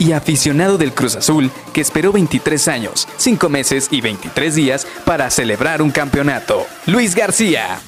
y aficionado del Cruz Azul que esperó 23 años, 5 meses y 23 días para celebrar un campeonato. Luis García.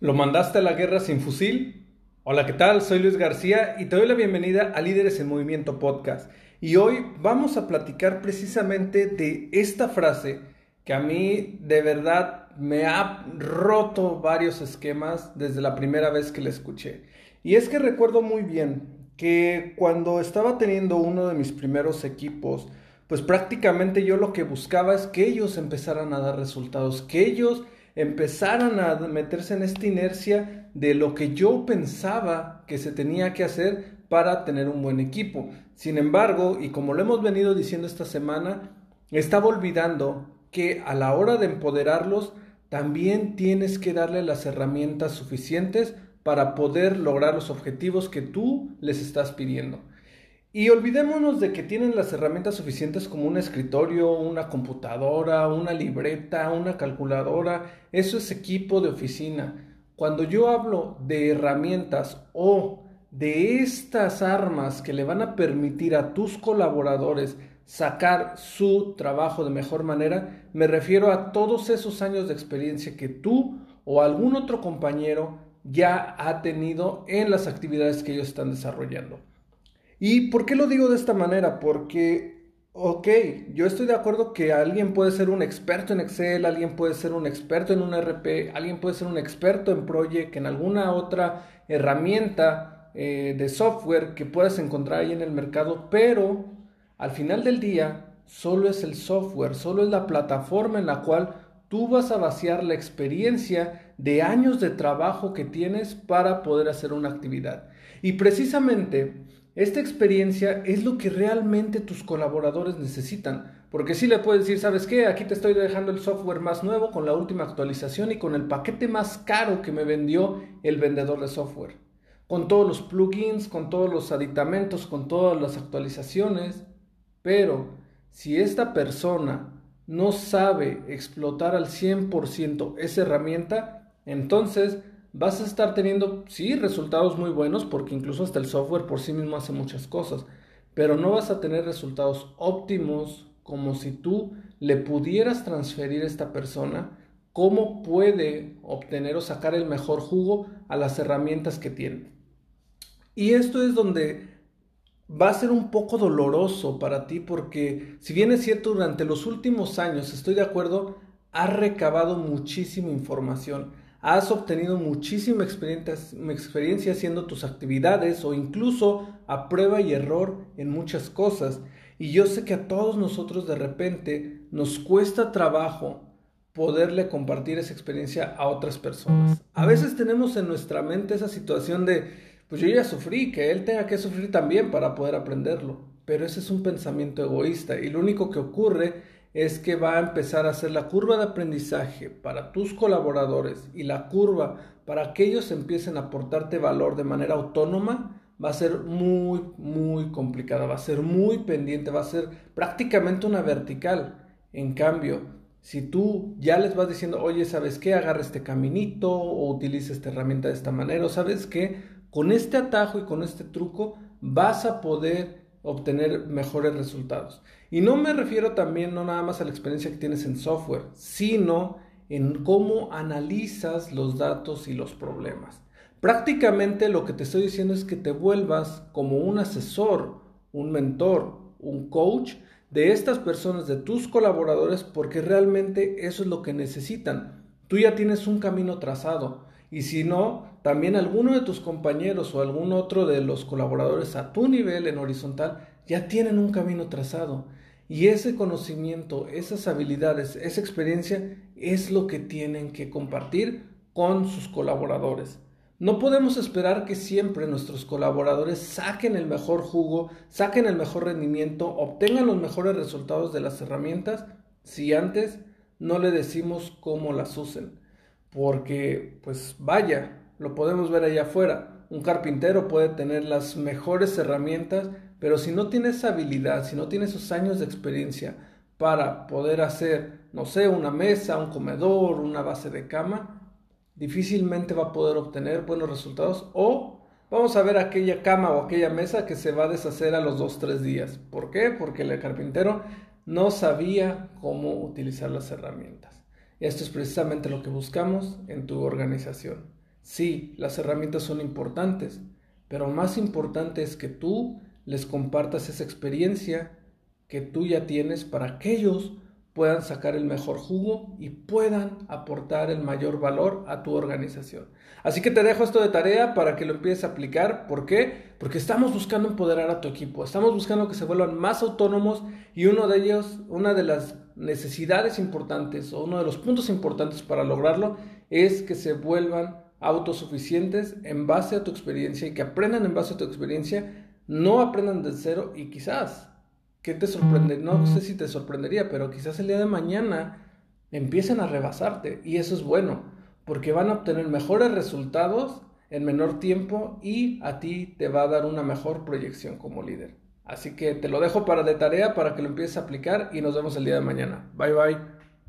¿Lo mandaste a la guerra sin fusil? Hola, ¿qué tal? Soy Luis García y te doy la bienvenida a Líderes en Movimiento Podcast. Y hoy vamos a platicar precisamente de esta frase que a mí de verdad me ha roto varios esquemas desde la primera vez que la escuché. Y es que recuerdo muy bien que cuando estaba teniendo uno de mis primeros equipos, pues prácticamente yo lo que buscaba es que ellos empezaran a dar resultados, que ellos empezaran a meterse en esta inercia de lo que yo pensaba que se tenía que hacer para tener un buen equipo. Sin embargo, y como lo hemos venido diciendo esta semana, estaba olvidando que a la hora de empoderarlos, también tienes que darle las herramientas suficientes para poder lograr los objetivos que tú les estás pidiendo. Y olvidémonos de que tienen las herramientas suficientes como un escritorio, una computadora, una libreta, una calculadora. Eso es equipo de oficina. Cuando yo hablo de herramientas o de estas armas que le van a permitir a tus colaboradores sacar su trabajo de mejor manera, me refiero a todos esos años de experiencia que tú o algún otro compañero ya ha tenido en las actividades que ellos están desarrollando. ¿Y por qué lo digo de esta manera? Porque, ok, yo estoy de acuerdo que alguien puede ser un experto en Excel, alguien puede ser un experto en un RP, alguien puede ser un experto en Project, en alguna otra herramienta eh, de software que puedas encontrar ahí en el mercado, pero al final del día solo es el software, solo es la plataforma en la cual tú vas a vaciar la experiencia de años de trabajo que tienes para poder hacer una actividad. Y precisamente esta experiencia es lo que realmente tus colaboradores necesitan. Porque si le puedes decir, ¿sabes qué? Aquí te estoy dejando el software más nuevo con la última actualización y con el paquete más caro que me vendió el vendedor de software. Con todos los plugins, con todos los aditamentos, con todas las actualizaciones. Pero si esta persona no sabe explotar al 100% esa herramienta, entonces vas a estar teniendo, sí, resultados muy buenos, porque incluso hasta el software por sí mismo hace muchas cosas, pero no vas a tener resultados óptimos como si tú le pudieras transferir a esta persona cómo puede obtener o sacar el mejor jugo a las herramientas que tiene. Y esto es donde va a ser un poco doloroso para ti porque si bien es cierto durante los últimos años, estoy de acuerdo, has recabado muchísima información has obtenido muchísima experiencia, haciendo tus actividades o incluso a prueba y error en muchas cosas. Y yo sé que a todos nosotros de repente nos cuesta trabajo poderle compartir esa experiencia a otras personas. A veces tenemos en nuestra mente esa situación de, pues yo ya sufrí, que él tenga que sufrir también para poder aprenderlo. Pero ese es un pensamiento egoísta y lo único que ocurre es que va a empezar a hacer la curva de aprendizaje para tus colaboradores y la curva para que ellos empiecen a aportarte valor de manera autónoma, va a ser muy, muy complicada, va a ser muy pendiente, va a ser prácticamente una vertical. En cambio, si tú ya les vas diciendo, oye, ¿sabes qué? Agarra este caminito o utiliza esta herramienta de esta manera, o sabes qué? Con este atajo y con este truco vas a poder obtener mejores resultados. Y no me refiero también no nada más a la experiencia que tienes en software, sino en cómo analizas los datos y los problemas. Prácticamente lo que te estoy diciendo es que te vuelvas como un asesor, un mentor, un coach de estas personas, de tus colaboradores, porque realmente eso es lo que necesitan. Tú ya tienes un camino trazado y si no, también alguno de tus compañeros o algún otro de los colaboradores a tu nivel en horizontal ya tienen un camino trazado. Y ese conocimiento, esas habilidades, esa experiencia es lo que tienen que compartir con sus colaboradores. No podemos esperar que siempre nuestros colaboradores saquen el mejor jugo, saquen el mejor rendimiento, obtengan los mejores resultados de las herramientas si antes no le decimos cómo las usen. Porque, pues vaya, lo podemos ver allá afuera. Un carpintero puede tener las mejores herramientas, pero si no tiene esa habilidad, si no tiene esos años de experiencia para poder hacer, no sé, una mesa, un comedor, una base de cama, difícilmente va a poder obtener buenos resultados o vamos a ver aquella cama o aquella mesa que se va a deshacer a los 2-3 días. ¿Por qué? Porque el carpintero no sabía cómo utilizar las herramientas. Esto es precisamente lo que buscamos en tu organización. Sí, las herramientas son importantes, pero más importante es que tú les compartas esa experiencia que tú ya tienes para que ellos puedan sacar el mejor jugo y puedan aportar el mayor valor a tu organización. Así que te dejo esto de tarea para que lo empieces a aplicar. ¿Por qué? Porque estamos buscando empoderar a tu equipo, estamos buscando que se vuelvan más autónomos y uno de ellos, una de las necesidades importantes o uno de los puntos importantes para lograrlo es que se vuelvan autosuficientes en base a tu experiencia y que aprendan en base a tu experiencia, no aprendan de cero y quizás ¿qué te sorprende? No sé si te sorprendería, pero quizás el día de mañana empiecen a rebasarte y eso es bueno, porque van a obtener mejores resultados en menor tiempo y a ti te va a dar una mejor proyección como líder. Así que te lo dejo para de tarea para que lo empieces a aplicar y nos vemos el día de mañana. Bye bye.